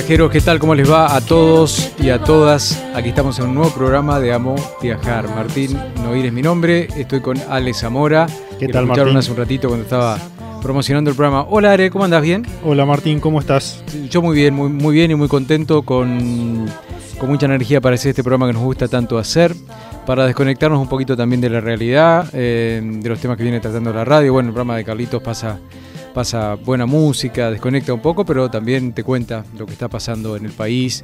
Viajeros, ¿qué tal? ¿Cómo les va a todos y a todas? Aquí estamos en un nuevo programa de Amo Viajar. Martín Noir es mi nombre, estoy con Ale Zamora. ¿Qué tal, escucharon Martín? hace un ratito cuando estaba promocionando el programa. Hola Are, ¿cómo andas? ¿Bien? Hola Martín, ¿cómo estás? Yo muy bien, muy, muy bien y muy contento con, con mucha energía para hacer este programa que nos gusta tanto hacer, para desconectarnos un poquito también de la realidad, eh, de los temas que viene tratando la radio. Bueno, el programa de Carlitos pasa, pasa buena música, desconecta un poco, pero también te cuenta lo que está pasando en el país.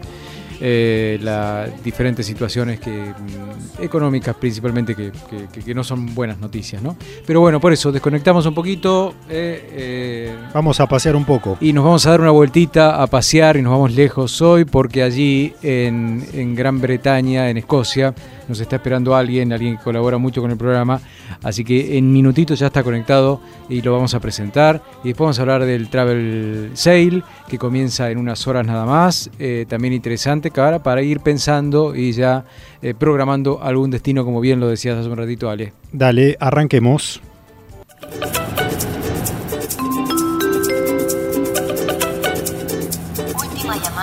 eh, las diferentes situaciones que, mm, económicas principalmente que, que- que- que no son buenas noticias, ¿no? Pero bueno, por eso desconectamos un poquito eh, eh, Vamos a pasear un poco. y nos vamos a dar una vueltita a pasear y nos vamos lejos hoy porque allí en, en Gran Bretaña, en Escocia, nos está esperando alguien, alguien que colabora mucho con el programa. Así que en minutitos ya está conectado y lo vamos a presentar. Y después vamos a hablar del Travel Sale que comienza en unas horas nada más. Eh, también interesante cara, para ir pensando y ya eh, programando algún destino, como bien lo decías hace un ratito, Ale. Dale, arranquemos.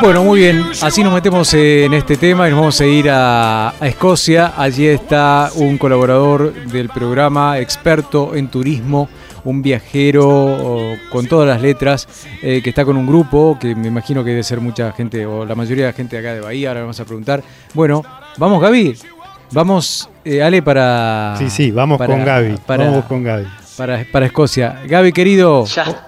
Bueno, muy bien. Así nos metemos en este tema y nos vamos a ir a, a Escocia. Allí está un colaborador del programa, experto en turismo, un viajero con todas las letras, eh, que está con un grupo que me imagino que debe ser mucha gente o la mayoría de la gente de acá de Bahía. Ahora vamos a preguntar. Bueno, vamos, Gaby. Vamos, eh, Ale, para. Sí, sí, vamos para- con Gaby. Para, Vamos con Gaby. para, para Escocia. Gaby, querido. Ya.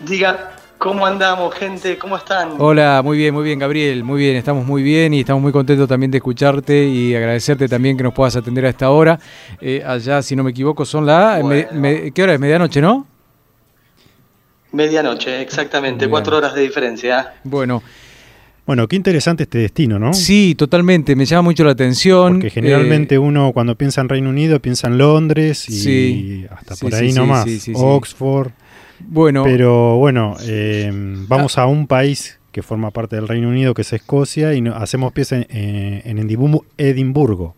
Diga, ¿cómo andamos, gente? ¿Cómo están? Hola, muy bien, muy bien, Gabriel, muy bien, estamos muy bien y estamos muy contentos también de escucharte y agradecerte también que nos puedas atender a esta hora. Eh, allá, si no me equivoco, son las... Bueno. ¿Qué hora es? Medianoche, ¿no? Medianoche, exactamente, Bien. cuatro horas de diferencia. Bueno, Bueno, qué interesante este destino, ¿no? sí, totalmente, me llama mucho la atención. Porque generalmente Eh, uno cuando piensa en Reino Unido piensa en Londres y Sí. hasta Sí, por ahí sí, nomás. sí, sí, sí. Oxford. Bueno, Pero bueno, eh, vamos a un país que forma parte del Reino Unido, que es Escocia, y no- hacemos pieza en, eh, en Edimbu- Edimburgo.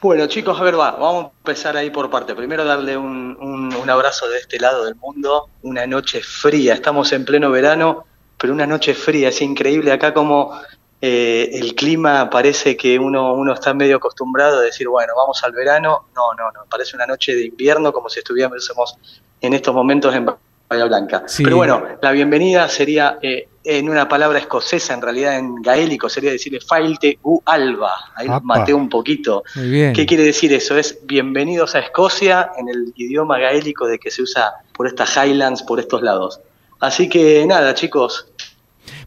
Bueno, chicos, a ver, va, vamos a empezar ahí por parte. Primero darle un, un- un abrazo de este lado del mundo. Una noche fría, estamos en pleno verano, pero una noche fría, es increíble acá como eh, el clima parece que uno, uno está medio acostumbrado a decir, bueno, vamos al verano. No, no, no, parece una noche de invierno como si estuviésemos en estos momentos en Bahía Blanca. Sí. Pero bueno, la bienvenida sería eh, en una palabra escocesa, en realidad en gaélico, sería decirle Failte u Alba. Ahí Apa. maté un poquito. Muy bien. ¿Qué quiere decir eso? Es bienvenidos a Escocia en el idioma gaélico de que se usa por estas Highlands, por estos lados. Así que nada, chicos,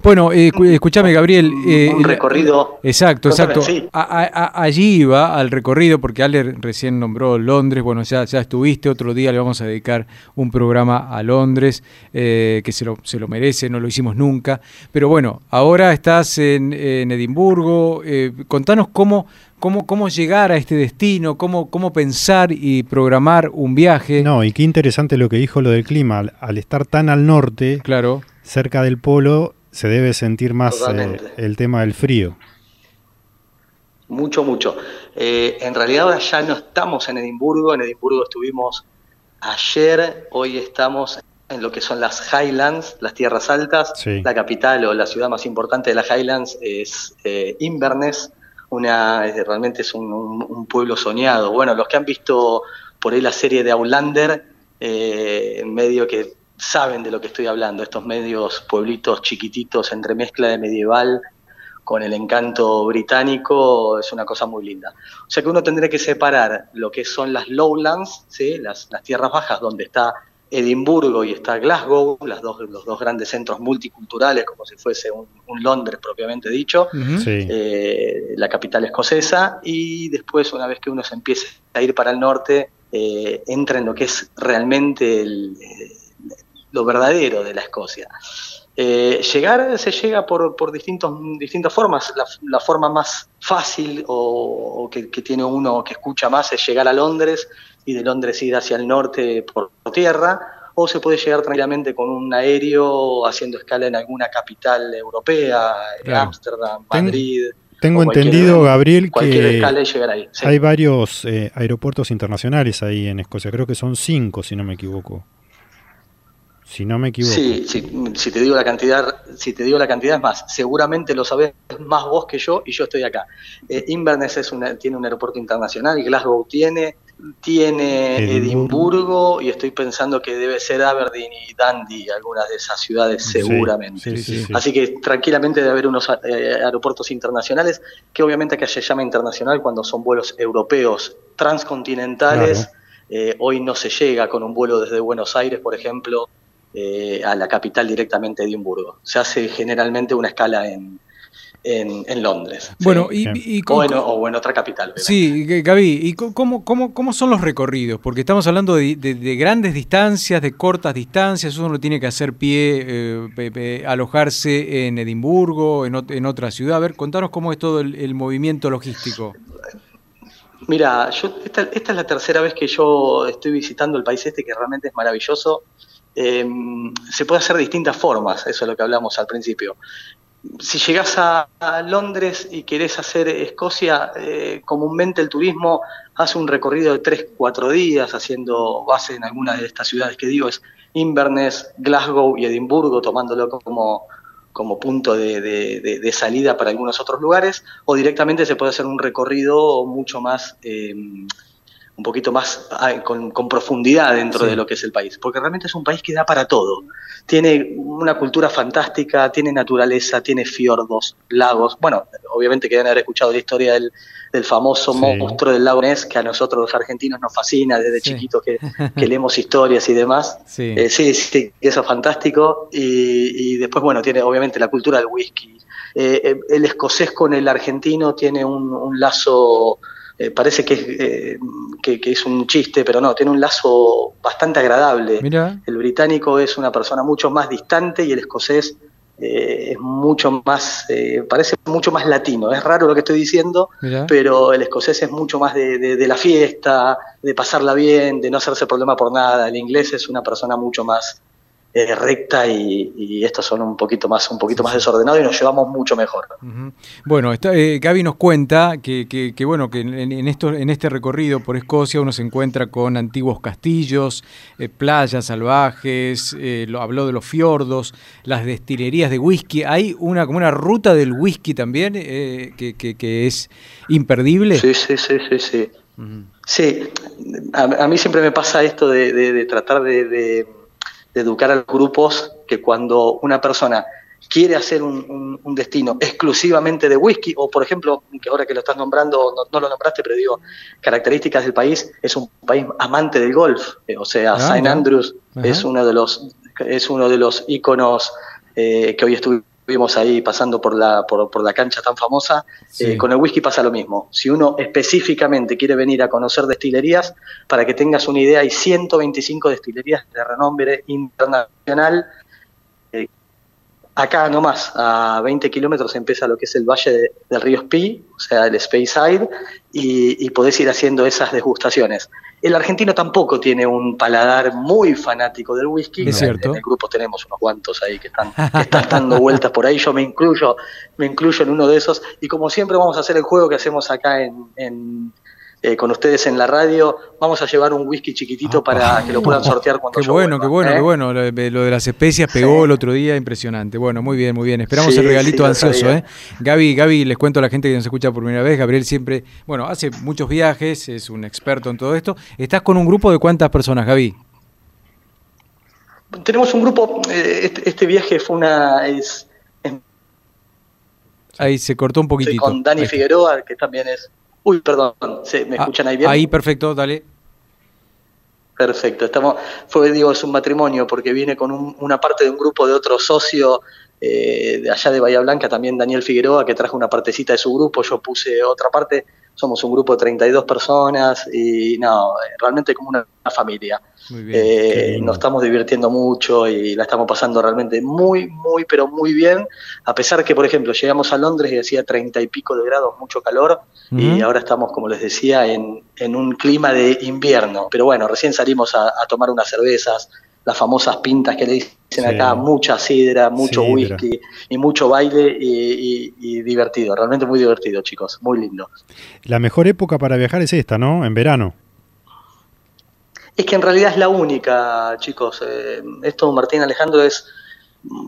Bueno, eh, escúchame, Gabriel. eh, un recorrido. Exacto, exacto. sí. A- a- a- allí iba al recorrido, porque Ale recién nombró Londres, bueno, ya, ya estuviste, otro día le vamos a dedicar un programa a Londres, eh, que se lo, se lo merece, no lo hicimos nunca. Pero bueno, ahora estás en, en Edimburgo, eh, contanos cómo, cómo, cómo llegar a este destino, cómo, cómo pensar y programar un viaje. No, y qué interesante lo que dijo lo del clima. Al, al estar tan al norte, Claro, cerca del polo, se debe sentir más eh, el tema del frío. Mucho, mucho. Eh, en realidad ahora ya no estamos en Edimburgo, en Edimburgo estuvimos ayer, hoy estamos en lo que son las Highlands, las tierras altas. Sí. La capital o la ciudad más importante de las Highlands es eh, Inverness, una, es- realmente es un, un- un pueblo soñado. Bueno, los que han visto por ahí la serie de Outlander, eh, medio que saben de lo que estoy hablando, estos medios pueblitos chiquititos entre mezcla de medieval con el encanto británico es una cosa muy linda. O sea que uno tendría que separar lo que son las lowlands, ¿sí? las, las tierras bajas donde está Edimburgo y está Glasgow, las dos, los dos grandes centros multiculturales, como si fuese un, un Londres propiamente dicho. Sí. eh, la capital escocesa, y después una vez que uno se empiece a ir para el norte, eh, entra en lo que es realmente el, eh, lo verdadero de la Escocia. Eh, llegar se llega por, por distintos, distintas formas. La, la forma más fácil o, o que, que tiene uno que escucha más es llegar a Londres y de Londres ir hacia el norte por tierra, o se puede llegar tranquilamente con un aéreo haciendo escala en alguna capital europea, Claro. Ámsterdam, Madrid. Tengo entendido, Gabriel, que ahí. sí. hay varios eh, aeropuertos internacionales ahí en Escocia. Creo que son cinco, si no me equivoco. Si no me equivoco. Sí, sí, si te digo la cantidad, si te digo la cantidad es más, seguramente lo sabés más vos que yo y yo estoy acá. Eh, Inverness es una, tiene un aeropuerto internacional, Glasgow tiene, tiene Edimburgo. Edimburgo y estoy pensando que debe ser Aberdeen y Dundee, algunas de esas ciudades seguramente. sí, sí, sí. Así que tranquilamente debe haber unos eh, aeropuertos internacionales, que obviamente acá se llama internacional cuando son vuelos europeos transcontinentales. Claro. Eh, hoy no se llega con un vuelo desde Buenos Aires, por ejemplo, eh, a la capital directamente de Edimburgo. Se hace generalmente una escala en, en, en Londres. ¿sí? Bueno, y, y o, en, o en otra capital. obviamente. Sí, Gaby, ¿y cómo, cómo, cómo son los recorridos? Porque estamos hablando de, de- de grandes distancias, de cortas distancias, uno tiene que hacer pie, eh, pe- pe- alojarse en Edimburgo, en, ot- en otra ciudad. A ver, contanos cómo es todo el, el movimiento logístico. Mira, yo esta, esta es la tercera vez que yo estoy visitando el país este, que realmente es maravilloso. Eh, se puede hacer de distintas formas, eso es lo que hablamos al principio. Si llegás a, Londres y querés hacer Escocia, eh, comúnmente el turismo hace un recorrido de 3-4 días, haciendo base en algunas de estas ciudades que digo, es Inverness, Glasgow y Edimburgo, tomándolo como, como punto de salida para algunos otros lugares, o directamente se puede hacer un recorrido mucho más, eh, un poquito más ah, con, con profundidad dentro Sí. de lo que es el país, porque realmente es un país que da para todo. Tiene una cultura fantástica, tiene naturaleza, tiene fiordos, lagos. Bueno, obviamente que deben haber escuchado la historia del, del famoso Sí. monstruo del lago Ness, que a nosotros los argentinos nos fascina desde Sí. chiquitos que, que leemos historias y demás. Sí. Eh, sí, sí, eso es fantástico. Y, y después, bueno, tiene obviamente la cultura del whisky. Eh, eh, el escocés con el argentino tiene un, un lazo, eh, parece que es, eh, que, que es un chiste, pero no, tiene un lazo bastante agradable. Mira, El británico es una persona mucho más distante y el escocés eh, es mucho más, eh, parece mucho más latino. Es raro lo que estoy diciendo, mira. pero el escocés es mucho más de, de- de la fiesta, de pasarla bien, de no hacerse problema por nada. El inglés es una persona mucho más eh, recta y, y estos son un poquito más un poquito más desordenados y nos llevamos mucho mejor. Bueno, está, eh, Gaby nos cuenta que, que- que, bueno que en, en esto, en este recorrido por Escocia uno se encuentra con antiguos castillos, eh, playas salvajes, eh, lo, habló de los fiordos, las destilerías de whisky. Hay una como una ruta del whisky también eh, que, que- que es imperdible. Sí, sí, sí, sí, sí. Sí, a, a mí siempre me pasa esto de, de- de tratar de, de- de educar a los grupos que cuando una persona quiere hacer un, un- un destino exclusivamente de whisky, o por ejemplo, que ahora que lo estás nombrando, no, no lo nombraste, pero digo, características del país, es un país amante del golf, eh, o sea, Ah, St. Andrews es uno de los es uno de los íconos eh, que hoy estuvimos ahí pasando por la, por, por la cancha tan famosa, Sí. eh, con el whisky pasa lo mismo. Si uno específicamente quiere venir a conocer destilerías, para que tengas una idea, hay 125 destilerías de renombre internacional. Eh, acá nomás, a 20 kilómetros empieza lo que es el valle de- del río Spee, o sea, el Speyside, y, y podés ir haciendo esas degustaciones. El argentino tampoco tiene un paladar muy fanático del whisky. Es En- cierto. En el grupo tenemos unos cuantos ahí que están, que están dando vueltas por ahí. Yo me incluyo, me incluyo en uno de esos. Y como siempre vamos a hacer el juego que hacemos acá en, en, eh, con ustedes en la radio. Vamos a llevar un whisky chiquitito para que lo puedan sortear cuando Qué yo bueno, vuelva, qué bueno, ¿eh? qué bueno. Lo de, lo de las especias pegó Sí. el otro día, impresionante. Bueno, muy bien, muy bien. Esperamos Sí, el regalito sí, ansioso. ¿eh? Gaby, Gaby, les cuento a la gente que nos escucha por primera vez. Gabriel siempre, bueno, hace muchos viajes, es un experto en todo esto. ¿Estás con un grupo de cuántas personas, Gaby? Tenemos un grupo, eh, este, este viaje fue una... Es, es- Ahí se cortó un poquitito. con Dani Ahí. Figueroa, que también es... Uy, perdón, ¿se- ¿me Ah, escuchan ahí bien? Ahí, perfecto, dale. Perfecto, estamos, fue, digo, es un matrimonio porque viene con un- una parte de un grupo de otro socio eh, de allá de Bahía Blanca, también Daniel Figueroa, que trajo una partecita de su grupo, yo puse otra parte, somos un grupo de 32 personas y no, realmente como una, familia. Muy bien. Eh, nos estamos divirtiendo mucho y la estamos pasando realmente muy, muy, pero muy bien, a pesar que, por ejemplo, llegamos a Londres y hacía 30 y pico de grados, mucho calor, y ahora estamos, como les decía, en, en un clima de invierno. Pero bueno, recién salimos a, a tomar unas cervezas, las famosas pintas que le dicen Sí. acá, mucha sidra, mucho Sidra. whisky y mucho baile y, y- y divertido, realmente muy divertido, chicos, muy lindo. La mejor época para viajar es esta, ¿no? En verano. Es que en realidad es la única, chicos. Eh, esto, Martín Alejandro, es.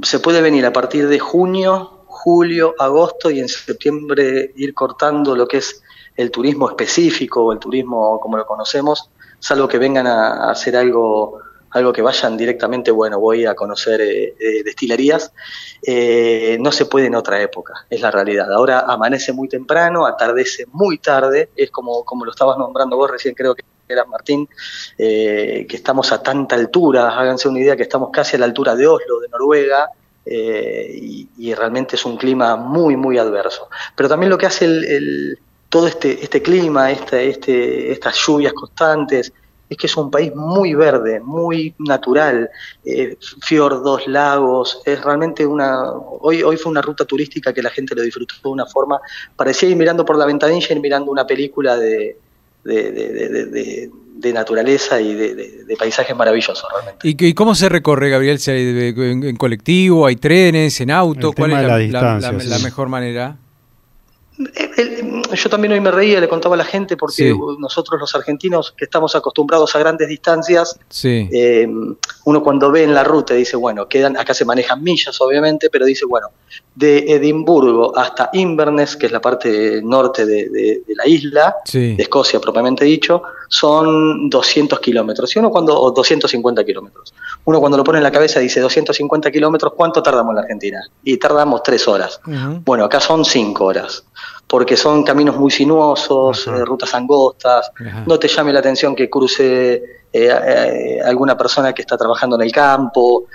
Se puede venir a partir de junio, julio, agosto y en septiembre ir cortando lo que es el turismo específico o el turismo como lo conocemos, salvo que vengan a, a hacer algo algo que vayan directamente, bueno, voy a conocer eh, eh, destilerías, eh, no se puede en otra época, es la realidad. Ahora amanece muy temprano, atardece muy tarde, es como, como lo estabas nombrando vos recién, creo que era Martín, que estamos a tanta altura, háganse una idea que estamos casi a la altura de Oslo, de Noruega, y, realmente es un clima muy, muy adverso. Pero también lo que hace el, el- todo este, este clima, este, este, estas lluvias constantes, es que es un país muy verde, muy natural, eh, fiordos, lagos, es realmente una... Hoy, hoy fue una ruta turística que la gente lo disfrutó de una forma, parecía ir mirando por la ventanilla y mirando una película de, de, de- de- de- de- de naturaleza y de, de- de paisajes maravillosos realmente. ¿Y, qué- y cómo se recorre, Gabriel? ¿Se hay de- en, en colectivo, hay trenes, en auto? El ¿Cuál es la, la la- distancia, la- la sí. mejor manera? Yo también hoy me reía, le contaba a la gente, porque Sí. nosotros los argentinos que estamos acostumbrados a grandes distancias, Sí. eh, uno cuando ve en la ruta dice, bueno, quedan, acá se manejan millas obviamente, pero dice, bueno, de Edimburgo hasta Inverness, que es la parte norte de, de- de la isla, Sí. de Escocia propiamente dicho, son 200 kilómetros, y uno cuando, o 250 kilómetros. Uno cuando lo pone en la cabeza dice 250 kilómetros, ¿cuánto tardamos en la Argentina? Y tardamos tres horas. Bueno, acá son cinco horas, porque son caminos muy sinuosos, eh, rutas angostas. No te llame la atención que cruce eh, eh, alguna persona que está trabajando en el campo.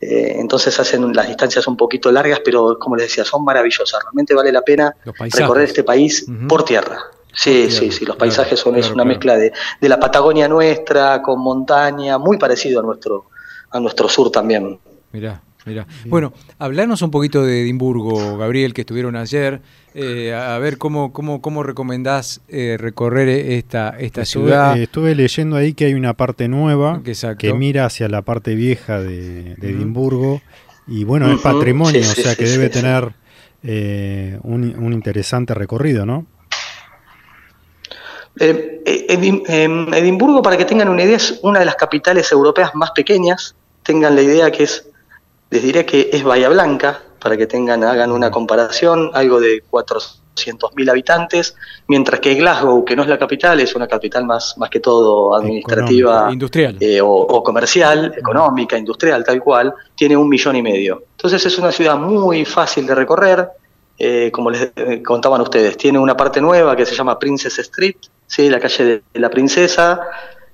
Eh, entonces hacen las distancias un poquito largas, pero como les decía, son maravillosas. Realmente vale la pena recorrer este país por tierra. Sí, sí, sí, los paisajes son es una claro. mezcla de, de la Patagonia nuestra con montaña, muy parecido a nuestro, a nuestro sur también. Mirá, Mira. Bueno, hablarnos un poquito de Edimburgo, Gabriel, que estuvieron ayer. Eh, a ver cómo, cómo, cómo recomendás eh, recorrer esta, esta Estuve, ciudad. eh, estuve leyendo ahí que hay una parte nueva Exacto. que mira hacia la parte vieja de. Edimburgo y bueno, es patrimonio, sí, o sea que sí, debe sí. tener eh, un, un interesante recorrido, ¿no? Eh, em, Edimburgo, para que tengan una idea, es una de las capitales europeas más pequeñas. Tengan la idea que es, les diré que es Bahía Blanca, para que tengan, hagan una comparación, algo de 400.000 habitantes, mientras que Glasgow, que no es la capital, es una capital más, más que todo administrativa Industrial. eh, o, o comercial, económica, industrial, tal cual, tiene un millón y medio. Entonces es una ciudad muy fácil de recorrer, eh, como les eh, contaban ustedes, tiene una parte nueva que se llama Princess Street, ¿sí? la calle de la princesa,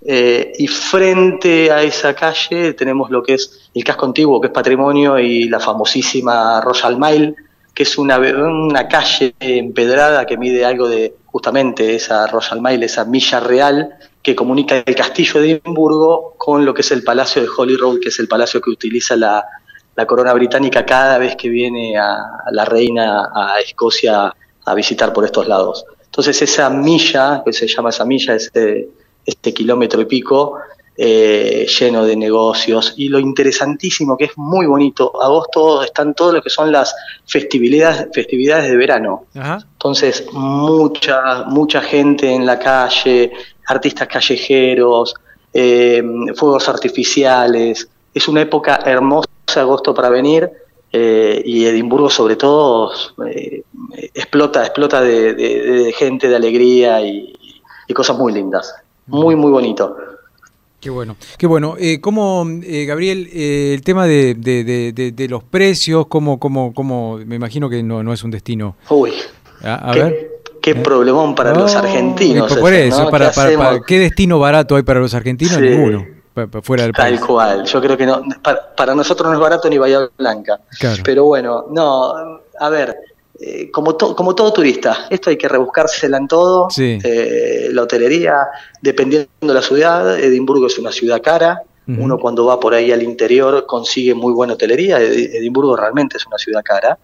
eh, y frente a esa calle tenemos lo que es el casco antiguo, que es patrimonio, y la famosísima Royal Mile, que es una, una calle empedrada que mide algo de justamente esa Royal Mile, esa milla real que comunica el castillo de Edimburgo con lo que es el palacio de Holyrood, que es el palacio que utiliza la, la corona británica cada vez que viene a, la reina a Escocia a visitar por estos lados. Entonces esa milla, que se llama esa milla, este, este kilómetro y pico, eh, lleno de negocios. Y lo interesantísimo, que es muy bonito, agosto están todo lo que son las festividades, festividades de verano. Ajá. Entonces, mucha, mucha gente en la calle, artistas callejeros, eh, fuegos artificiales. Es una época hermosa, agosto, para venir. eh, y Edimburgo, sobre todo, explota, explota de, de- de gente, de alegría y, y cosas muy lindas. Muy, muy bonito. Qué bueno, qué bueno. Eh, ¿Cómo, eh, Gabriel, eh, el tema de, de- de- de- de los precios, cómo, cómo, cómo, me imagino que no, no es un destino. Uy, A, a qué, ver. qué problemón para los No, argentinos. Por eso, ¿no? para, ¿Qué para- para-? ¿qué destino barato hay para los argentinos? Sí. Ninguno, fuera del país. Tal cual, yo creo que no, para, para nosotros no es barato ni Bahía Blanca. Claro. Pero bueno, no, a ver, eh, como, to- como todo turista, esto hay que rebuscársela en todo. Sí. Eh, la hotelería, dependiendo de la ciudad, Edimburgo es una ciudad cara. Uno cuando va por ahí al interior consigue muy buena hotelería. Ed- Edimburgo realmente es una ciudad cara.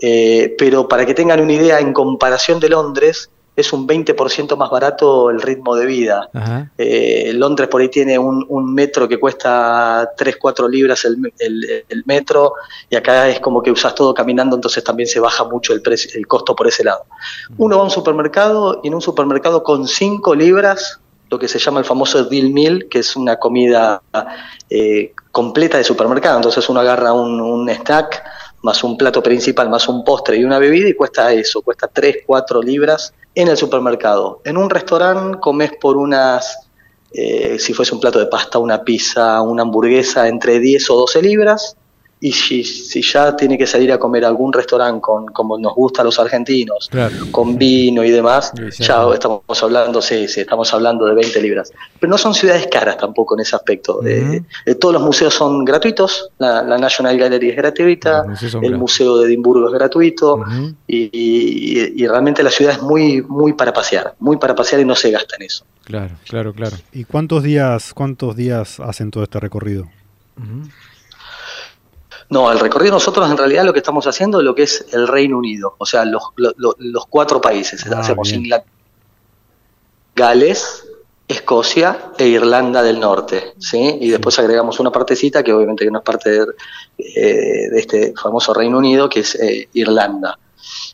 Eh, pero para que tengan una idea, en comparación de Londres, es un 20% más barato el ritmo de vida. Eh, Londres por ahí tiene un, un metro que cuesta 3, 4 libras el, el- el metro y acá es como que usas todo caminando, entonces también se baja mucho el, precio, el costo por ese lado. Uno va a un supermercado y en un supermercado con 5 libras, lo que se llama el famoso deal meal, que es una comida eh, completa de supermercado, entonces uno agarra un, un snack más un plato principal, más un postre y una bebida y cuesta eso, cuesta 3, 4 libras en el supermercado. En un restaurante comes por unas, eh, si fuese un plato de pasta, una pizza, una hamburguesa, entre 10 o 12 libras. Y si, si ya tiene que salir a comer a algún restaurante con, como nos gusta a los argentinos, Claro. con vino y demás, ya estamos hablando, sí, sí, estamos hablando de 20 libras. Pero no son ciudades caras tampoco en ese aspecto. Eh, eh, todos los museos son gratuitos, la, la National Gallery es gratuita, el gratis. Museo de Edimburgo es gratuito, y, y- y realmente la ciudad es muy, muy para pasear, muy para pasear y no se gasta en eso. Claro, claro, claro. ¿Y cuántos días, cuántos días hacen todo este recorrido? No, el recorrido nosotros en realidad lo que estamos haciendo es lo que es el Reino Unido, o sea, los, lo- lo- los cuatro países. Ah, Hacemos. Inglaterra, Gales, Escocia e Irlanda del Norte, ¿sí? Y después agregamos una partecita que obviamente no es parte de, eh, de este famoso Reino Unido, que es eh, Irlanda.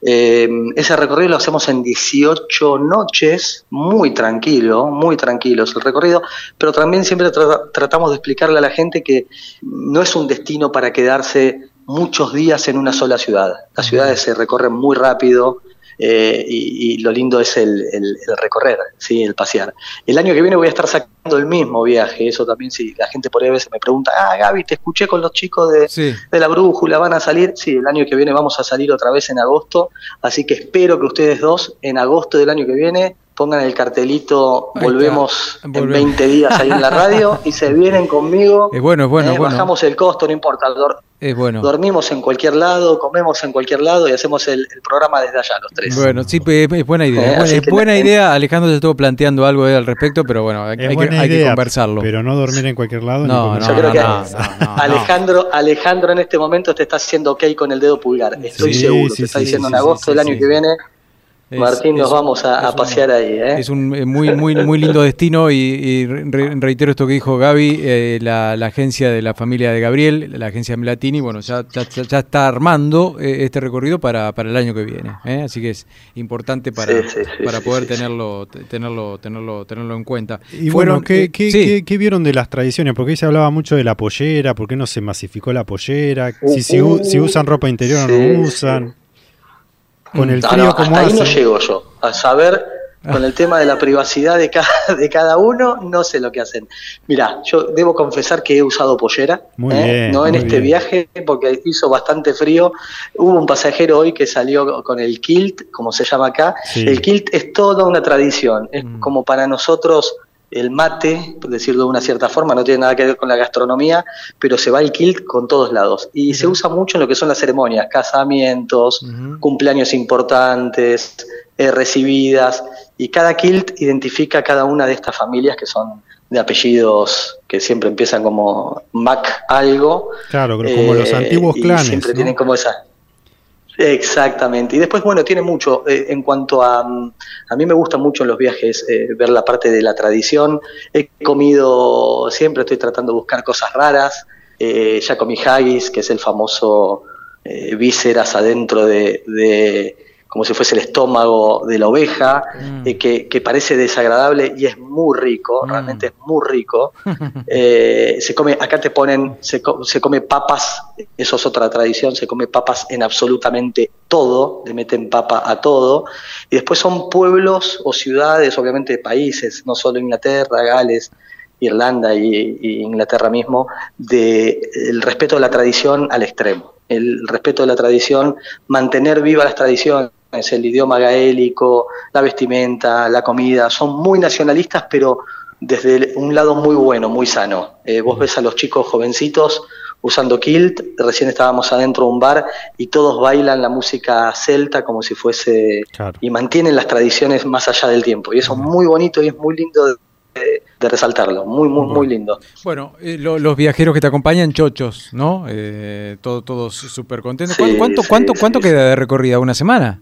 Eh, ese recorrido lo hacemos en 18 noches, muy tranquilo, muy tranquilos el recorrido, pero también siempre tra- tratamos de explicarle a la gente que no es un destino para quedarse muchos días en una sola ciudad. Las ciudades se recorren muy rápido eh, y, y lo lindo es el, el- el recorrer, ¿sí? el pasear. El año que viene voy a estar sacando el mismo viaje, eso también si la gente por ahí a veces me pregunta, ah Gaby, te escuché con los chicos de, Sí. de la brújula, van a salir, sí, el año que viene vamos a salir otra vez en agosto, así que espero que ustedes dos en agosto del año que viene pongan el cartelito, volvemos en volvemos. 20 días ahí en la radio y se vienen conmigo. Es bueno, es bueno, eh, es bueno. Bajamos el costo, no importa. dor- Es bueno. Dormimos en cualquier lado, comemos en cualquier lado y hacemos el, el programa desde allá, los tres. Bueno, sí, pues, es buena idea. Eh, es buena, que buena idea. Alejandro se estuvo planteando algo eh, al respecto, pero bueno, hay, que, hay que idea, conversarlo. Pero no dormir en cualquier lado. ni No, comer no, Yo creo que. Alejandro, Alejandro en este momento te está haciendo ok con el dedo pulgar. Estoy Sí, seguro. sí, te está sí, diciendo sí, en agosto sí, del año sí. que viene, Es- Martín, nos es- vamos a, a un- pasear ahí. ¿eh? Es un eh, muy, muy, muy lindo destino y, y re- reitero esto que dijo Gaby, eh, la, la agencia de la familia de Gabriel, la agencia Melatini, bueno, ya, ya, ya- ya está armando eh, este recorrido para, para el año que viene, ¿eh? así que es importante para, Sí, sí, sí, para poder sí, sí. tenerlo, te- tenerlo, tenerlo, tenerlo en cuenta. Y Fueron, bueno, ¿qué, eh, qué- sí. qué- qué vieron de las tradiciones? Porque ahí se hablaba mucho de la pollera, ¿por qué no se masificó la pollera? Si, si, si usan ropa interior o Sí, no sí. usan. Con el frío no, como hasta hace. ahí no llego yo. A saber, con el tema de la privacidad de cada, de cada uno, no sé lo que hacen. Mira, yo debo confesar que he usado pollera, Muy ¿eh? bien, no en este bien. viaje, porque hizo bastante frío. Hubo un pasajero hoy que salió con el kilt, como se llama acá. Sí. El kilt es toda una tradición, es Mm. como para nosotros el mate, por decirlo de una cierta forma, no tiene nada que ver con la gastronomía, pero se va el kilt con todos lados. Y se usa mucho en lo que son las ceremonias, casamientos, cumpleaños importantes, eh, recibidas, y cada kilt identifica a cada una de estas familias que son de apellidos que siempre empiezan como Mac algo. Claro, pero como los eh, antiguos y clanes. Siempre ¿no? tienen como esa. Exactamente. Y después, bueno, tiene mucho eh, en cuanto a... mm, A mí me gusta mucho en los viajes eh, ver la parte de la tradición. He comido, siempre estoy tratando de buscar cosas raras. Eh, ya comí haggis, que es el famoso eh, vísceras adentro de, de- como si fuese el estómago de la oveja, Mm. eh, que, que parece desagradable y es muy rico, Mm. realmente es muy rico. Eh, se come, acá te ponen, se, se come papas, eso es otra tradición, se come papas en absolutamente todo, le meten papa a todo, y después son pueblos o ciudades, obviamente países, no solo Inglaterra, Gales, Irlanda y, y Inglaterra mismo, de el respeto de la tradición al extremo, el respeto de la tradición, mantener viva las tradiciones, el idioma gaélico, la vestimenta, la comida, son muy nacionalistas, pero desde un lado muy bueno, muy sano. Eh, vos ves a los chicos jovencitos usando kilt, recién estábamos adentro de un bar y todos bailan la música celta como si fuese Claro. y mantienen las tradiciones más allá del tiempo. Y eso es muy bonito y es muy lindo de, de resaltarlo, muy, muy, muy lindo. Bueno, eh, lo- los viajeros que te acompañan, chochos, ¿no? Eh, todo, todos súper contentos. Sí, ¿Cuánto, cuánto, sí, cuánto, sí, cuánto sí. queda de recorrida? ¿Una semana?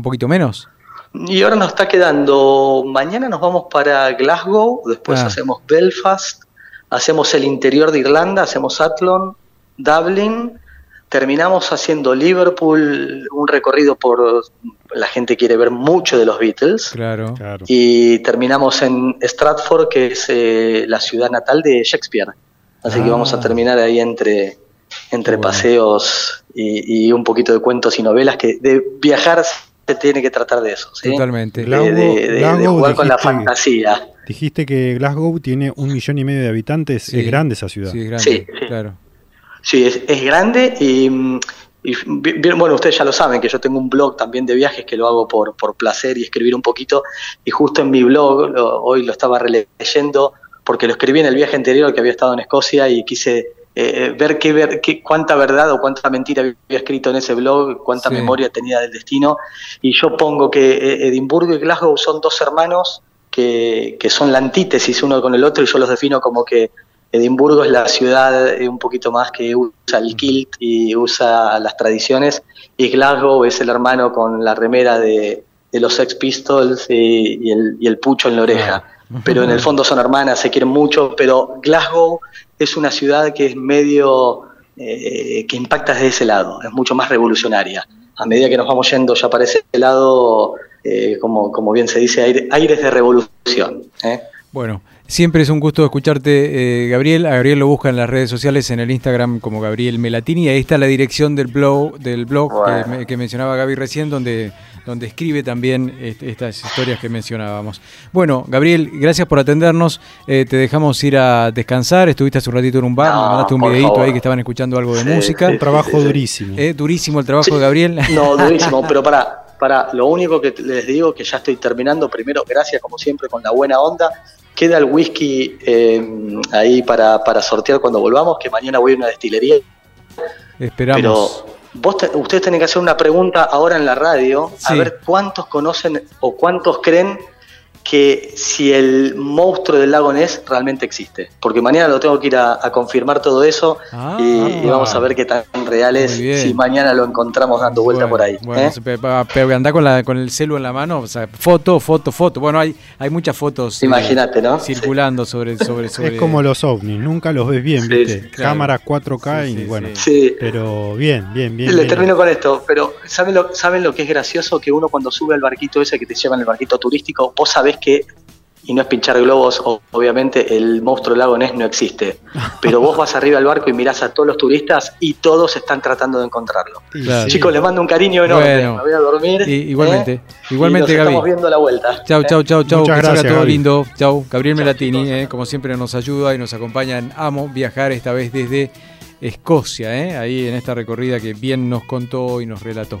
¿Un poquito menos? Y ahora nos está quedando, mañana nos vamos para Glasgow, después Ah. hacemos Belfast, hacemos el interior de Irlanda, hacemos Athlone, Dublin, terminamos haciendo Liverpool, un recorrido por, la gente quiere ver mucho de los Beatles, Claro. Claro. y terminamos en Stratford, que es eh, la ciudad natal de Shakespeare. Así que Ah. vamos a terminar ahí entre, entre bueno. paseos y, y un poquito de cuentos y novelas, que de viajar se tiene que tratar de eso. ¿sí? Totalmente. de, de- de- de Glasgow, jugar con la fantasía. Dijiste que Glasgow tiene un millón y medio de habitantes. Sí. Es grande esa ciudad. Sí, es grande, Sí, claro. Sí, es, es grande y, y bi- bien, bueno, ustedes ya lo saben que yo tengo un blog también de viajes que lo hago por, por placer y escribir un poquito y justo en mi blog, lo- hoy lo estaba releyendo porque lo escribí en el viaje anterior que había estado en Escocia y quise eh, ver, qué, ver qué, cuánta verdad o cuánta mentira había escrito en ese blog, cuánta Sí. memoria tenía del destino y yo pongo que eh, Edimburgo y Glasgow son dos hermanos que, que son la antítesis uno con el otro y yo los defino como que Edimburgo es la ciudad eh, un poquito más que usa el kilt y usa las tradiciones y Glasgow es el hermano con la remera de, de los Sex Pistols y, y el, y el pucho en la oreja. Pero en el fondo son hermanas, se quieren mucho, pero Glasgow es una ciudad que es medio, eh, que impacta desde ese lado, es mucho más revolucionaria. A medida que nos vamos yendo ya para ese lado, eh, como, como bien se dice, aire- aires de revolución. ¿eh? Bueno, siempre es un gusto escucharte, eh, Gabriel. A Gabriel lo busca en las redes sociales, en el Instagram como Gabriel Melatini. Ahí está la dirección del blog, del blog Bueno. que, me- que mencionaba Gaby recién, donde, donde escribe también est- estas historias que mencionábamos. Bueno, Gabriel, gracias por atendernos. Eh, te dejamos ir a descansar. Estuviste hace un ratito en un bar, No, me mandaste un videito favor. ahí que estaban escuchando algo de Sí, música. sí, Un trabajo sí, sí. durísimo. Eh, durísimo el trabajo Sí. de Gabriel. No, durísimo, pero para para, lo único que les digo que ya estoy terminando, primero, gracias como siempre con la buena onda. Queda el whisky eh, ahí para, para sortear cuando volvamos, que mañana voy a una destilería. Esperamos. Pero vos te- ustedes tienen que hacer una pregunta ahora en la radio, a ver cuántos conocen o cuántos creen que si el monstruo del lago Ness realmente existe. Porque mañana lo tengo que ir a, a confirmar todo eso Ah. y, y vamos a ver qué tan real es si mañana lo encontramos dando vuelta Bueno, por ahí. Bueno, ¿eh? pero anda con, la, con el celu en la mano, o sea, foto, foto, foto. Bueno, hay, hay muchas fotos eh, Imagínate, ¿no? circulando sobre, sobre, sobre. Es como los ovnis, nunca los ves bien, Sí, ¿viste? sí, claro. Cámaras 4K Sí, y sí, bueno. Sí. Pero bien, bien, bien. Le bien. termino con esto, pero ¿saben lo, ¿saben lo que es gracioso? Que uno cuando sube al barquito ese que te lleva en el barquito turístico, vos sabés que, y no es pinchar globos, obviamente el monstruo del lago Ness no existe, pero vos vas arriba al barco y mirás a todos los turistas y todos están tratando de encontrarlo. Y Claro. sí. Chicos, les mando un cariño enorme, Bueno. me voy a dormir. Y- igualmente, ¿eh? igualmente, y nos Gaby. estamos viendo la vuelta. Chau, chau, chau, chau. Muchas que salga gracias, todo Gaby. lindo. Chau. Gabriel Chau, Melatini, chicos. eh, como siempre nos ayuda y nos acompaña en Amo Viajar, esta vez desde Escocia, eh, ahí en esta recorrida que bien nos contó y nos relató.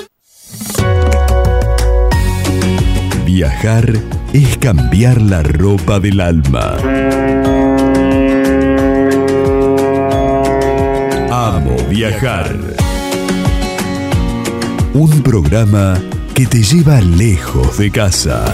Viajar es cambiar la ropa del alma. Amo Viajar. Un programa que te lleva lejos de casa.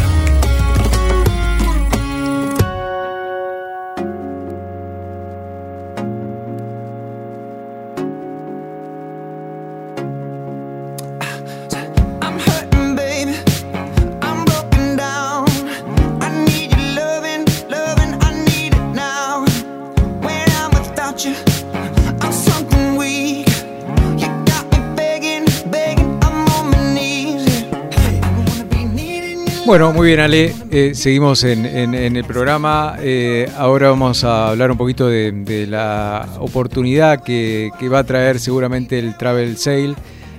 Muy bien, Ale. Eh, seguimos en, el programa. Eh, ahora vamos a hablar un poquito de, la oportunidad que, que va a traer seguramente el Travel Sale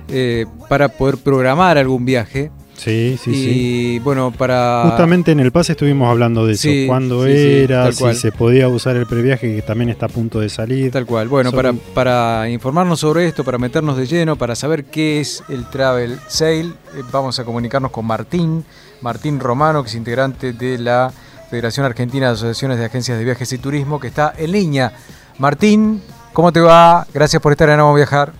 eh, para poder programar algún viaje. Sí, sí, y sí. bueno, para. Justamente en el pase estuvimos hablando de eso. Cuándo sí, era, si se podía usar el previaje, que también está a punto de salir. Tal cual. Bueno, Sobre- para, para informarnos sobre esto, para meternos de lleno, para saber qué es el Travel Sale, eh, vamos a comunicarnos con Martín, Martín Romano, que es integrante de la Federación Argentina de Asociaciones de Agencias de Viajes y Turismo, que está en línea. Martín, ¿cómo te va? Gracias por estar en Amo Viajar.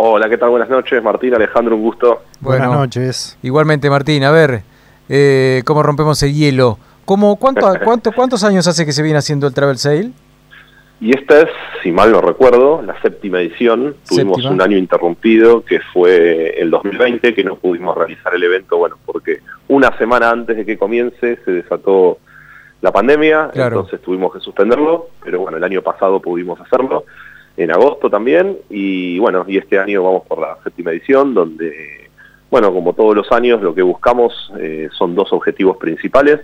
Hola, ¿qué tal? Buenas noches, Martín, Alejandro, un gusto. Buenas Bueno, noches. Igualmente, Martín, a ver, eh, ¿cómo rompemos el hielo? ¿Cómo, cuánto, cuánto, ¿Cuántos años hace que se viene haciendo el Travel Sale? Y esta es, si mal no recuerdo, la séptima edición. Tuvimos Séptima. un año interrumpido que fue el 2020, que no pudimos realizar el evento, bueno, porque una semana antes de que comience se desató la pandemia, Claro. entonces tuvimos que suspenderlo, pero bueno, el año pasado pudimos hacerlo, en agosto también, y bueno, y este año vamos por la séptima edición, donde, bueno, como todos los años, lo que buscamos eh, son dos objetivos principales.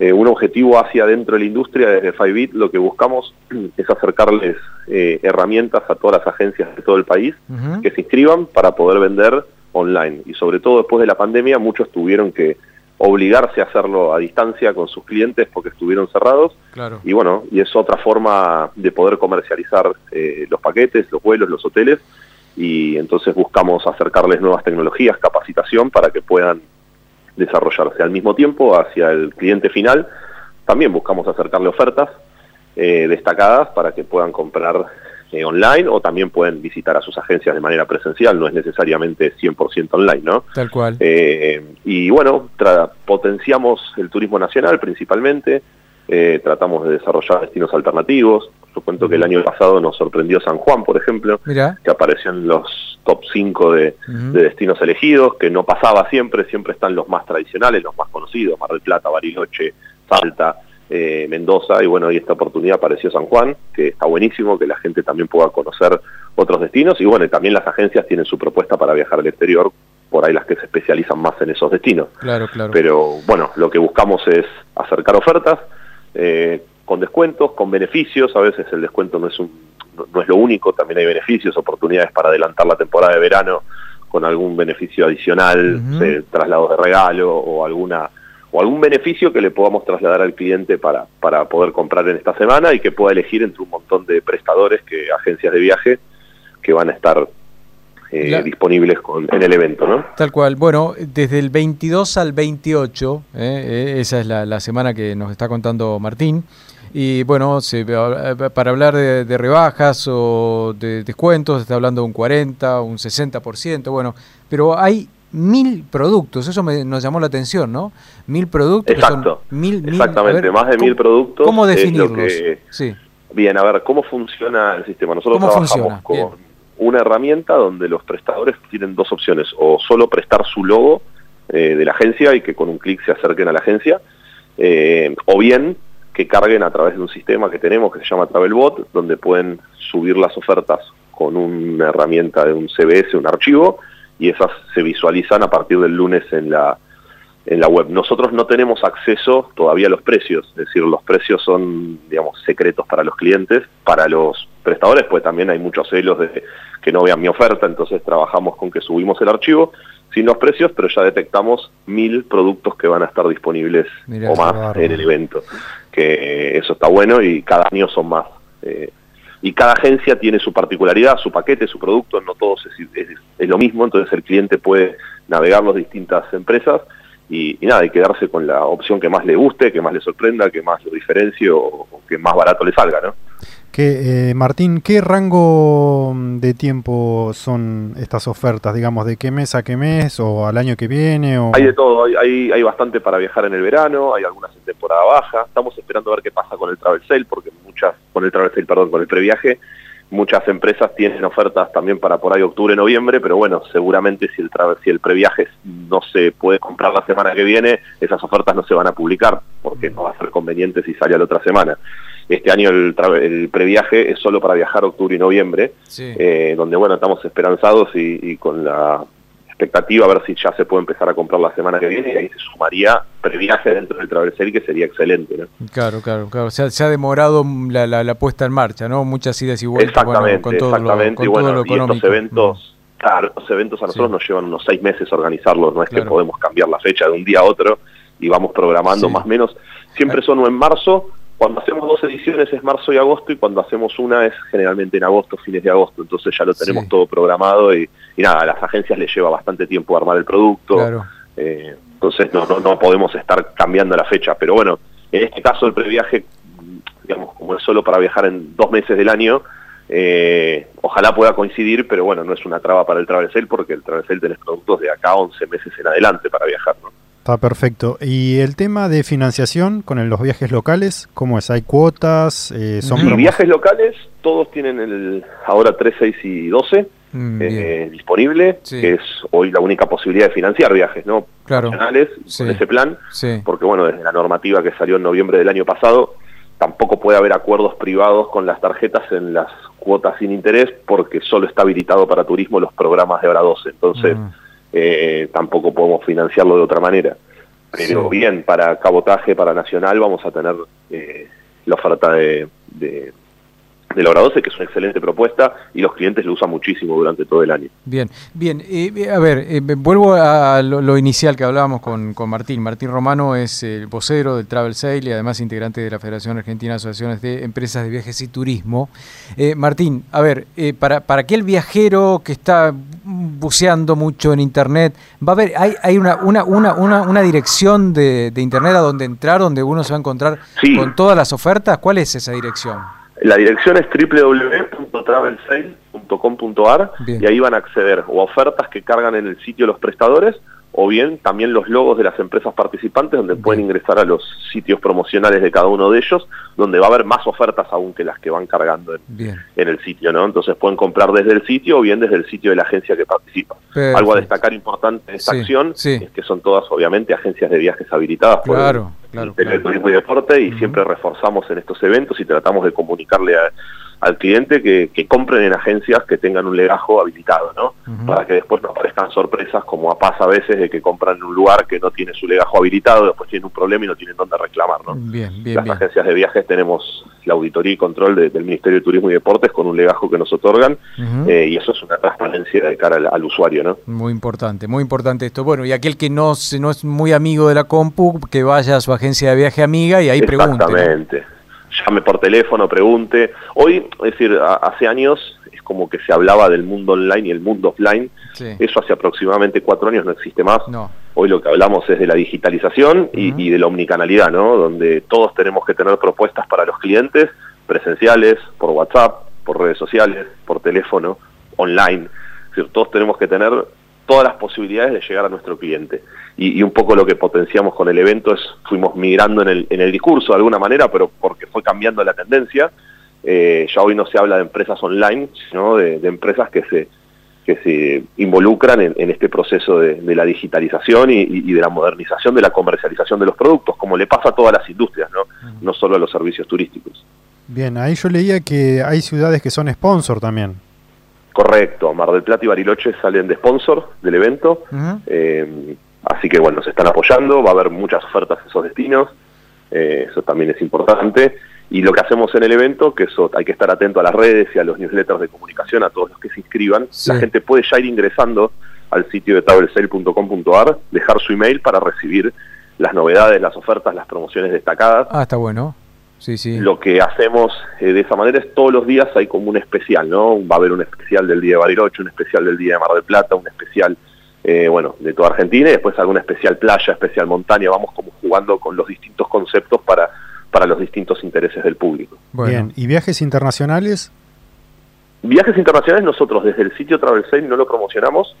Eh, un objetivo hacia dentro de la industria, desde Fivebit, lo que buscamos es acercarles eh, herramientas a todas las agencias de todo el país que se inscriban para poder vender online. Y sobre todo después de la pandemia, muchos tuvieron que obligarse a hacerlo a distancia con sus clientes porque estuvieron cerrados. Claro. Y bueno, y es otra forma de poder comercializar eh, los paquetes, los vuelos, los hoteles. Y entonces buscamos acercarles nuevas tecnologías, capacitación para que puedan desarrollarse. Al mismo tiempo, hacia el cliente final, también buscamos acercarle ofertas eh, destacadas para que puedan comprar eh, online o también pueden visitar a sus agencias de manera presencial, no es necesariamente 100% online, ¿no? Tal cual. Eh, y bueno, tra- potenciamos el turismo nacional principalmente, eh, tratamos de desarrollar destinos alternativos. Yo cuento que el año pasado nos sorprendió San Juan, por ejemplo, que apareció en los top 5 de, de destinos elegidos, que no pasaba siempre, siempre están los más tradicionales, los más conocidos, Mar del Plata, Bariloche, Salta, eh, Mendoza y bueno, y esta oportunidad apareció San Juan, que está buenísimo, que la gente también pueda conocer otros destinos y bueno, y también las agencias tienen su propuesta para viajar al exterior, por ahí las que se especializan más en esos destinos. Claro, claro. Pero bueno, lo que buscamos es acercar ofertas eh, con descuentos, con beneficios, a veces el descuento no es, un, no, es lo único, también hay beneficios, oportunidades para adelantar la temporada de verano con algún beneficio adicional, eh, traslados de regalo o alguna o algún beneficio que le podamos trasladar al cliente para, para poder comprar en esta semana y que pueda elegir entre un montón de prestadores, que agencias de viaje, que van a estar eh, La- disponibles con, en el evento, ¿no? Tal cual. Bueno, desde el 22 al 28, eh, eh, esa es la, la semana que nos está contando Martín. Y bueno, se, para hablar de, de rebajas o de descuentos, está hablando de un 40, un 60%, bueno, pero hay mil productos, eso me, nos llamó la atención, ¿no? Mil productos. que son Exacto. mil, mil- Exactamente, ver, más de mil productos. ¿Cómo definirlos? que- Sí. Bien, a ver, ¿cómo funciona el sistema? Nosotros ¿Cómo trabajamos funciona? con Bien. una herramienta donde los prestadores tienen dos opciones, o solo prestar su logo eh, de la agencia y que con un clic se acerquen a la agencia, eh, o bien que carguen a través de un sistema que tenemos que se llama Travelbot, donde pueden subir las ofertas con una herramienta de un CBS, un archivo, y esas se visualizan a partir del lunes en la, en la web. Nosotros no tenemos acceso todavía a los precios, es decir, los precios son, digamos, secretos para los clientes, para los prestadores, pues también hay muchos celos de que no vean mi oferta, entonces trabajamos con que subimos el archivo sin los precios, pero ya detectamos mil productos que van a estar disponibles Mirá, o más en el evento, que eso está bueno y cada año son más. eh, y cada agencia tiene su particularidad, su paquete, su producto, no todos es, es- lo mismo, entonces el cliente puede navegar las distintas empresas y, y nada, y quedarse con la opción que más le guste, que más le sorprenda, que más lo diferencie o, o que más barato le salga, ¿no? Que, eh, Martín, ¿qué rango de tiempo son estas ofertas? Digamos, ¿de qué mes a qué mes o al año que viene? O... Hay de todo, hay, hay, hay bastante para viajar en el verano, hay algunas en temporada baja, estamos esperando a ver qué pasa con el travel sale, porque muchas, con el travel sale, perdón, con el previaje, muchas empresas tienen ofertas también para por ahí octubre, noviembre, pero bueno, seguramente si el travel, si el previaje no se puede comprar la semana que viene, esas ofertas no se van a publicar, porque no va a ser conveniente si sale a la otra semana. Este año el, travel- el previaje es solo para viajar octubre y noviembre, Sí. eh, donde bueno, estamos esperanzados y, y con la expectativa a ver si ya se puede empezar a comprar la semana que viene y ahí se sumaría previaje dentro del Travel Sale que sería excelente, ¿no? Claro, claro, claro. Se ha, se ha demorado la, la, la puesta en marcha, ¿no? Muchas idas y vueltas bueno, Exactamente, con todo lo, exactamente. con y todo bueno, y estos eventos, claro, estos eventos a nosotros Sí. nos llevan unos seis meses organizarlos, no es Claro. que podemos cambiar la fecha de un día a otro y vamos programando Sí. más o menos. Siempre son o en marzo, cuando hacemos dos ediciones es marzo y agosto y cuando hacemos una es generalmente en agosto, fines de agosto, entonces ya lo tenemos Sí. todo programado y, y nada, a las agencias les lleva bastante tiempo armar el producto. Claro. Eh, entonces no, no, no podemos estar cambiando la fecha. Pero bueno, en este caso el previaje, digamos, como es solo para viajar en dos meses del año, eh, ojalá pueda coincidir, pero bueno, no es una traba para el Travel Sale porque el Travel Sale tenés productos de acá a 11 meses en adelante para viajar. ¿no? Está perfecto. ¿Y el tema de financiación con el- los viajes locales? ¿Cómo es? ¿Hay cuotas? Eh, ¿Son Y viajes locales, todos tienen el ahora 3, 6 y 12 Mm, eh, disponible, Sí. que es hoy la única posibilidad de financiar viajes, ¿no? Claro. Nacionales, Sí. con ese plan. Sí. porque bueno, desde la normativa que salió en noviembre del año pasado, tampoco puede haber acuerdos privados con las tarjetas en las cuotas sin interés, porque solo está habilitado para turismo los programas de hora 12, entonces Mm. Eh, tampoco podemos financiarlo de otra manera. Pero Sí. bien, para cabotaje, para nacional, vamos a tener eh, la oferta de, de, de la hora 12, que es una excelente propuesta, y los clientes lo usan muchísimo durante todo el año. Bien, bien. eh, eh, a ver, eh, vuelvo a lo, lo inicial que hablábamos con, con Martín. Martín Romano es el vocero del Travel Sale y además integrante de la Federación Argentina de Asociaciones de Empresas de Viajes y Turismo. Eh, Martín, a ver, para, para aquel viajero que está buceando mucho en Internet, va a haber, hay, hay una, una, una, una, una dirección de, de Internet a donde entrar, donde uno se va a encontrar Sí. con todas las ofertas. ¿Cuál es esa dirección? La dirección es www.travelsale.com.ar y ahí van a acceder o a ofertas que cargan en el sitio los prestadores o bien también los logos de las empresas participantes donde pueden ingresar a los sitios promocionales de cada uno de ellos, donde va a haber más ofertas aún que las que van cargando en, Bien. en el sitio, ¿no? Entonces pueden comprar desde el sitio o bien desde el sitio de la agencia que participa. Perfecto. Algo a destacar importante de esta Sí, acción sí. es que son todas obviamente agencias de viajes habilitadas por el- Claro. Ministerio de Turismo y Deporte y siempre reforzamos en estos eventos y tratamos de comunicarle a- al cliente que, que compren en agencias que tengan un legajo habilitado, ¿no? Para que después no aparezcan sorpresas como pasa a veces de que compran en un lugar que no tiene su legajo habilitado, después tienen un problema y no tienen dónde reclamar, ¿no? Bien, bien, Las bien. agencias de viajes tenemos la auditoría y control de- del Ministerio de Turismo y Deportes con un legajo que nos otorgan eh, y eso es una transparencia de cara al, al usuario, ¿no? Muy importante, muy importante esto. Bueno, y aquel que no, no es muy amigo de la compu, que vaya a su agencia de viaje amiga y ahí pregunte. ¿no? Llame por teléfono, pregunte. Hoy, es decir, a- hace años es como que se hablaba del mundo online y el mundo offline. Sí. Eso hace aproximadamente cuatro años no existe más. No. Hoy lo que hablamos es de la digitalización y, y de la omnicanalidad, ¿no? Donde todos tenemos que tener propuestas para los clientes presenciales, por WhatsApp, por redes sociales, por teléfono, online. Es decir, todos tenemos que tener todas las posibilidades de llegar a nuestro cliente. Y, y un poco lo que potenciamos con el evento es, fuimos migrando en el, en el discurso de alguna manera, pero porque fue cambiando la tendencia. Eh, ya hoy no se habla de empresas online, sino de, de empresas que se, que se involucran en, en este proceso de, de la digitalización y, de la modernización de la comercialización de los productos, como le pasa a todas las industrias, no, no solo a los servicios turísticos. Bien, ahí yo leía que hay ciudades que son sponsor también. Correcto, Mar del Plata y Bariloche salen de sponsor del evento, eh, así que bueno, se están apoyando, va a haber muchas ofertas en esos destinos, eh, eso también es importante. Y lo que hacemos en el evento, que eso hay que estar atento a las redes y a los newsletters de comunicación, a todos los que se inscriban, Sí. la gente puede ya ir ingresando al sitio de travelsale.com.ar, dejar su email para recibir las novedades, las ofertas, las promociones destacadas. Ah, está bueno. Sí, sí. Lo que hacemos eh, de esa manera es todos los días hay como un especial, ¿no? Va a haber un especial del Día de Bariloche, un especial del Día de Mar del Plata, un especial, eh, bueno, de toda Argentina y después alguna especial playa, especial montaña. Vamos como jugando con los distintos conceptos para, para los distintos intereses del público. Bien, ¿y viajes internacionales? Viajes internacionales nosotros desde el sitio Travel Sale no lo promocionamos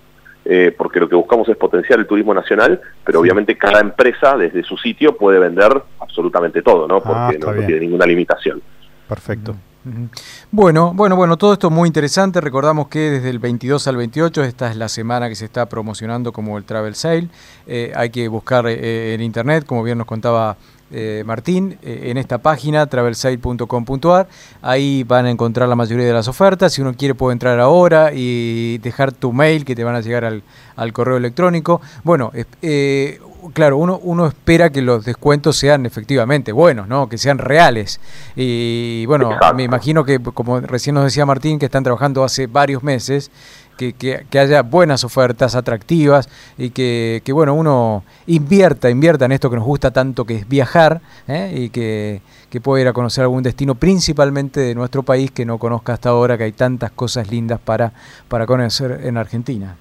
eh, porque lo que buscamos es potenciar el turismo nacional, pero obviamente cada empresa desde su sitio puede vender absolutamente todo, ¿no? Porque Ah, está no, no tiene ninguna limitación. Perfecto. Bueno, bueno, bueno, todo esto muy interesante. Recordamos que desde el 22 al 28, esta es la semana que se está promocionando como el Travel Sale. Eh, hay que buscar eh, en internet, como bien nos contaba eh, Martín, eh, en esta página, travelsale.com.ar. Ahí van a encontrar la mayoría de las ofertas. Si uno quiere, puede entrar ahora y dejar tu mail, que te van a llegar al, al correo electrónico. Bueno, eh, claro, uno, uno espera que los descuentos sean efectivamente buenos, ¿no? que sean reales. Y bueno, me imagino que, como recién nos decía Martín, que están trabajando hace varios meses, que, que- que haya buenas ofertas, atractivas, y que, que, bueno, uno invierta, invierta en esto que nos gusta tanto, que es viajar, ¿eh? y que, que pueda ir a conocer algún destino, principalmente de nuestro país, que no conozca hasta ahora, que hay tantas cosas lindas para, para conocer en Argentina.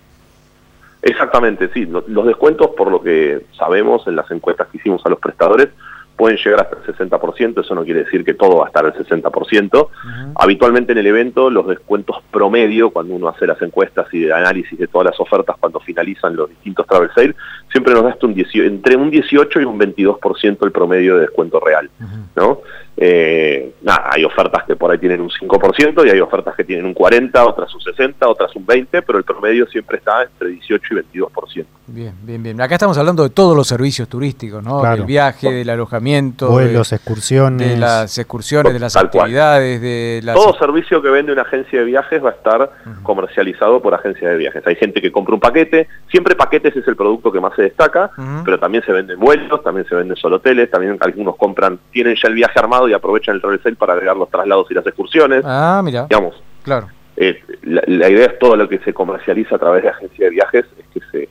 Exactamente, sí. Lo- Los descuentos, por lo que sabemos en las encuestas que hicimos a los prestadores, pueden llegar hasta el 60%, eso no quiere decir que todo va a estar al 60%. Habitualmente en el evento los descuentos promedio, cuando uno hace las encuestas y de análisis de todas las ofertas cuando finalizan los distintos travel sale, siempre nos da hasta un 18 entre un 18 y un 22% el promedio de descuento real. ¿no? Eh, nada, hay ofertas que por ahí tienen un 5% y hay ofertas que tienen un 40, otras un 60, otras un 20, pero el promedio siempre está entre 18 y 22%. Bien, bien, bien. Acá estamos hablando de todos los servicios turísticos, ¿no? Claro. Del viaje, del alojamiento, Vuelos, de, excursiones. de las excursiones, de las Tal cual. actividades, de las... Todo servicio que vende una agencia de viajes va a estar comercializado por agencias de viajes. Hay gente que compra un paquete, siempre paquetes es el producto que más se destaca, pero también se venden vuelos, también se venden solo hoteles, también algunos compran, tienen ya el viaje armado y aprovechan el travel sale para agregar los traslados y las excursiones. Ah, mira. Digamos, Claro. eh, la, la idea es todo lo que se comercializa a través de agencias de viajes es que se,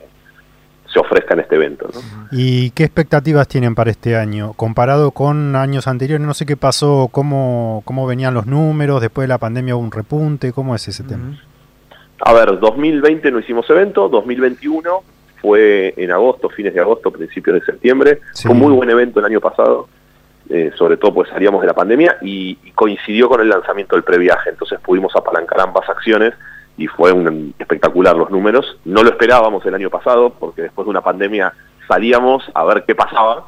se ofrezca en este evento. ¿no? ¿Y qué expectativas tienen para este año? Comparado con años anteriores, no sé qué pasó, cómo, cómo venían los números, después de la pandemia hubo un repunte, ¿cómo es ese tema? A ver, 2020 no hicimos evento, 2021 fue en agosto, fines de agosto, principios de septiembre. Fue un muy buen evento el año pasado, eh, sobre todo pues salíamos de la pandemia y, coincidió con el lanzamiento del previaje, entonces pudimos apalancar ambas acciones y fue un, espectacular los números. No lo esperábamos el año pasado porque después de una pandemia salíamos a ver qué pasaba,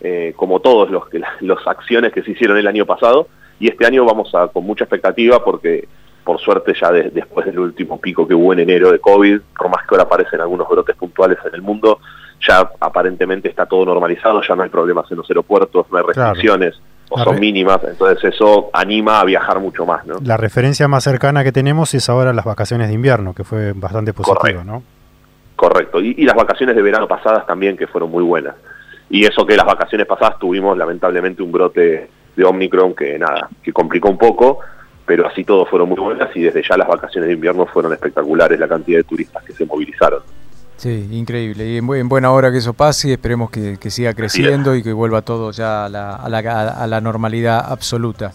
eh, como todos los que las acciones que se hicieron el año pasado y este año vamos a con mucha expectativa porque por suerte ya de- después del último pico que hubo en enero de COVID, por más que ahora aparecen algunos brotes puntuales en el mundo, ya aparentemente está todo normalizado, ya no hay problemas en los aeropuertos, no hay Claro. restricciones o son re- mínimas, entonces eso anima a viajar mucho más, ¿no? La referencia más cercana que tenemos es ahora las vacaciones de invierno, que fue bastante positiva, Correcto. ¿no? Correcto. Y, y las vacaciones de verano pasadas también, que fueron muy buenas. Y eso que las vacaciones pasadas tuvimos lamentablemente un brote de Omicron que nada, que complicó un poco, pero así todo fueron muy buenas y desde ya las vacaciones de invierno fueron espectaculares la cantidad de turistas que se movilizaron. Sí, increíble. Y en, bu- en buena hora que eso pase y esperemos que, que siga creciendo y que vuelva todo ya a la, a la, a la normalidad absoluta.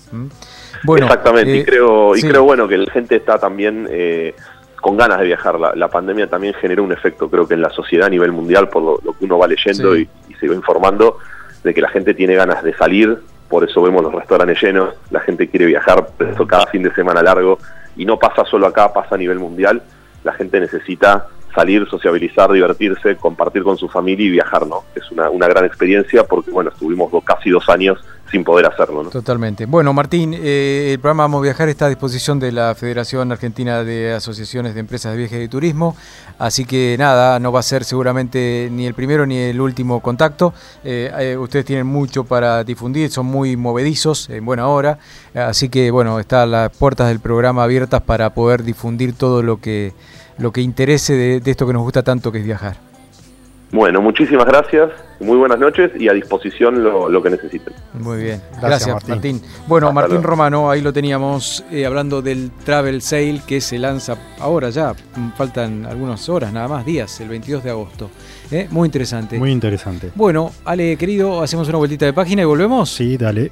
Exactamente, y eh, creo, y sí. creo bueno que la gente está también eh, con ganas de viajar. La, la pandemia también generó un efecto, creo que en la sociedad a nivel mundial, por lo, lo que uno va leyendo Sí. y, y se va informando, de que la gente tiene ganas de salir, por eso vemos los restaurantes llenos, la gente quiere viajar, por eso cada fin de semana largo, y no pasa solo acá, pasa a nivel mundial, la gente necesita salir, sociabilizar, divertirse, compartir con su familia y viajar, ¿no? Es una, una gran experiencia porque, bueno, estuvimos casi dos años sin poder hacerlo, ¿no? Totalmente. Bueno, Martín, eh, el programa Vamos a Viajar está a disposición de la Federación Argentina de Asociaciones de Empresas de Viajes y Turismo, así que nada, no va a ser seguramente ni el primero ni el último contacto. Eh, eh, ustedes tienen mucho para difundir, son muy movedizos en buena hora, así que bueno, están las puertas del programa abiertas para poder difundir todo lo que, lo que interese de, de esto que nos gusta tanto, que es viajar. Bueno, muchísimas gracias, muy buenas noches y a disposición lo, lo que necesiten. Muy bien, Gracias, gracias, Martín. Martín. Bueno, Hasta Martín luego. Romano, ahí lo teníamos eh, hablando del Travel Sale que se lanza ahora ya, mm, faltan algunas horas nada más, días, el 22 de agosto. Eh, Muy interesante. Muy interesante. Bueno, Ale, querido, hacemos una vueltita de página y volvemos. Sí, dale.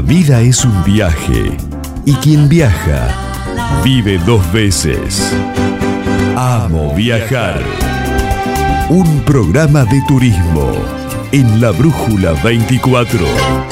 vida es un viaje y quien viaja vive dos veces. Amo Viajar, un programa de turismo en la Brújula 24.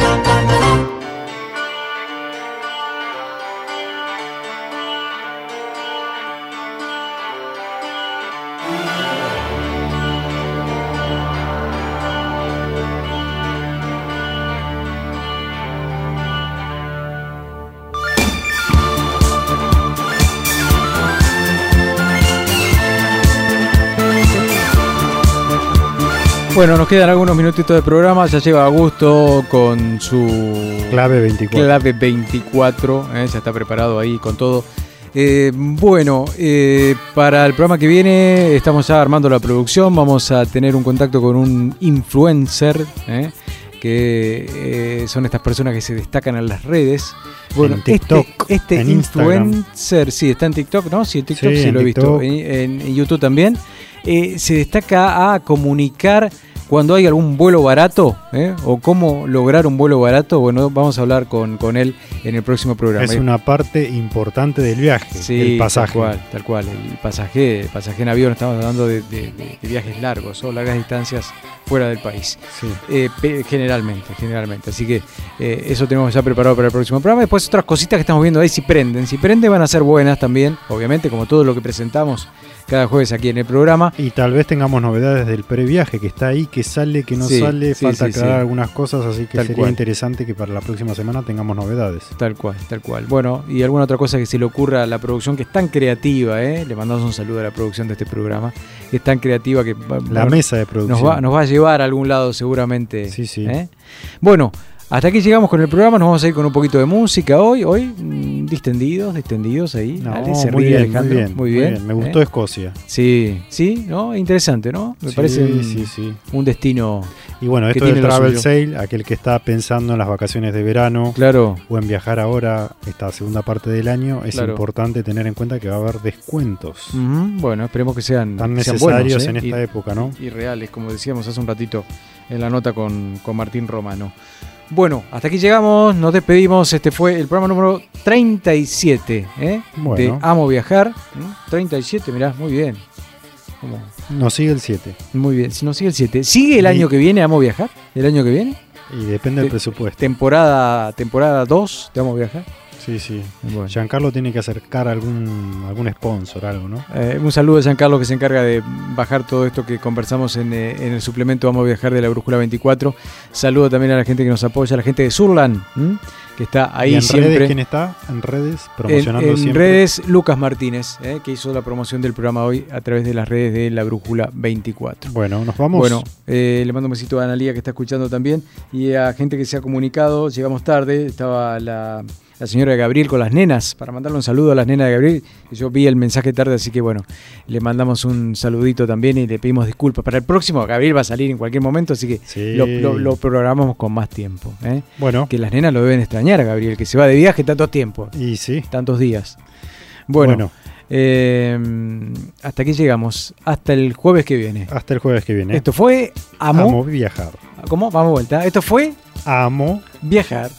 Bueno, nos quedan algunos minutitos de programa. Ya lleva Augusto con su Clave 24. clave 24. eh, ya está preparado ahí con todo. Eh, bueno, eh, para el programa que viene estamos ya armando la producción. Vamos a tener un contacto con un influencer, eh, que son estas personas que se destacan en las redes. Bueno, En TikTok, este, este en Instagram. influencer, sí, está en TikTok, ¿no? Sí, en TikTok Sí, sí, en lo he visto. En, en YouTube también. Se destaca a comunicar cuando hay algún vuelo barato, ¿eh? o cómo lograr un vuelo barato. Bueno, vamos a hablar con, con él en el próximo programa. Es una parte importante del viaje, Sí, el pasaje. Tal cual, tal cual. El pasaje, el pasaje en avión, estamos hablando de, de- de- de viajes largos o largas distancias fuera del país. Sí. Eh, generalmente, generalmente. Así que eh, eso tenemos ya preparado para el próximo programa. Después otras cositas que estamos viendo ahí, si prenden. Si prenden van a ser buenas también, obviamente, como todo lo que presentamos cada jueves aquí en el programa. Y tal vez tengamos novedades del previaje que está ahí, que sale, que no Sí, sale, sí, falta aclarar sí. algunas cosas, así que Tal sería cual. interesante que para la próxima semana tengamos novedades. Tal cual, tal cual. Bueno, y alguna otra cosa que se le ocurra a la producción, que es tan creativa, ¿eh? le mandamos un saludo a la producción de este programa, que es tan creativa que va- La mesa de producción. nos va, nos va a llevar a algún lado seguramente. Sí, sí. ¿eh? Bueno, hasta aquí llegamos con el programa, nos vamos a ir con un poquito de música hoy. Hoy mm, distendidos, distendidos ahí. No, Dale, se muy ríe bien, Alejandro. muy bien, Muy muy bien. bien. Me gustó ¿eh? Escocia. Sí, sí, ¿no? Interesante, ¿no? Me Sí, parece un, sí, sí. un destino. Y bueno, esto del travel sale, aquel que está pensando en las vacaciones de verano Claro, o en viajar ahora, esta segunda parte del año, es Claro. importante tener en cuenta que va a haber descuentos bueno, esperemos que sean, tan que sean necesarios buenos, ¿eh? en esta Y- época, ¿no? y reales, como decíamos hace un ratito en la nota con, con Martín Romano. Bueno, hasta aquí llegamos, nos despedimos. Este fue el programa número 37 ¿eh? Bueno. de Amo Viajar. ¿Mm? 37, mirá, muy bien. ¿Cómo? Nos sigue el 7 Muy bien, si no sigue el 7. ¿Sigue el Y- año que viene Amo Viajar? ¿El año que viene? y depende del Te- presupuesto. Temporada temporada 2 de Amo Viajar. Sí, sí. Bueno. Giancarlo tiene que acercar algún algún sponsor, algo, ¿no? Eh, un saludo a Giancarlo que se encarga de bajar todo esto que conversamos en, eh, en el suplemento Vamos a Viajar de la Brújula 24. Saludo también a la gente que nos apoya, a la gente de Surlan, ¿m? que está ahí ¿Y en siempre. redes quién está? En redes, En- promocionando en, siempre. redes, Lucas Martínez, eh, que hizo la promoción del programa hoy a través de las redes de la Brújula 24. Bueno, nos vamos. Bueno, eh, le mando un besito a Analía que está escuchando también y a gente que se ha comunicado. Llegamos tarde, estaba la, la señora Gabriel con las nenas, para mandarle un saludo a las nenas de Gabriel. Yo vi el mensaje tarde, así que bueno, le mandamos un saludito también y le pedimos disculpas. Para el próximo, Gabriel va a salir en cualquier momento, así que Sí. lo, lo- lo programamos con más tiempo. ¿eh? Bueno, Que las nenas lo deben extrañar a Gabriel, que se va de viaje tanto tiempo, y sí. tantos días. Bueno, Bueno. eh, hasta aquí llegamos. Hasta el jueves que viene. Hasta el jueves que viene. Esto fue Amo. Amo viajar. ¿Cómo? Vamos vuelta. Esto fue Amo Viajar.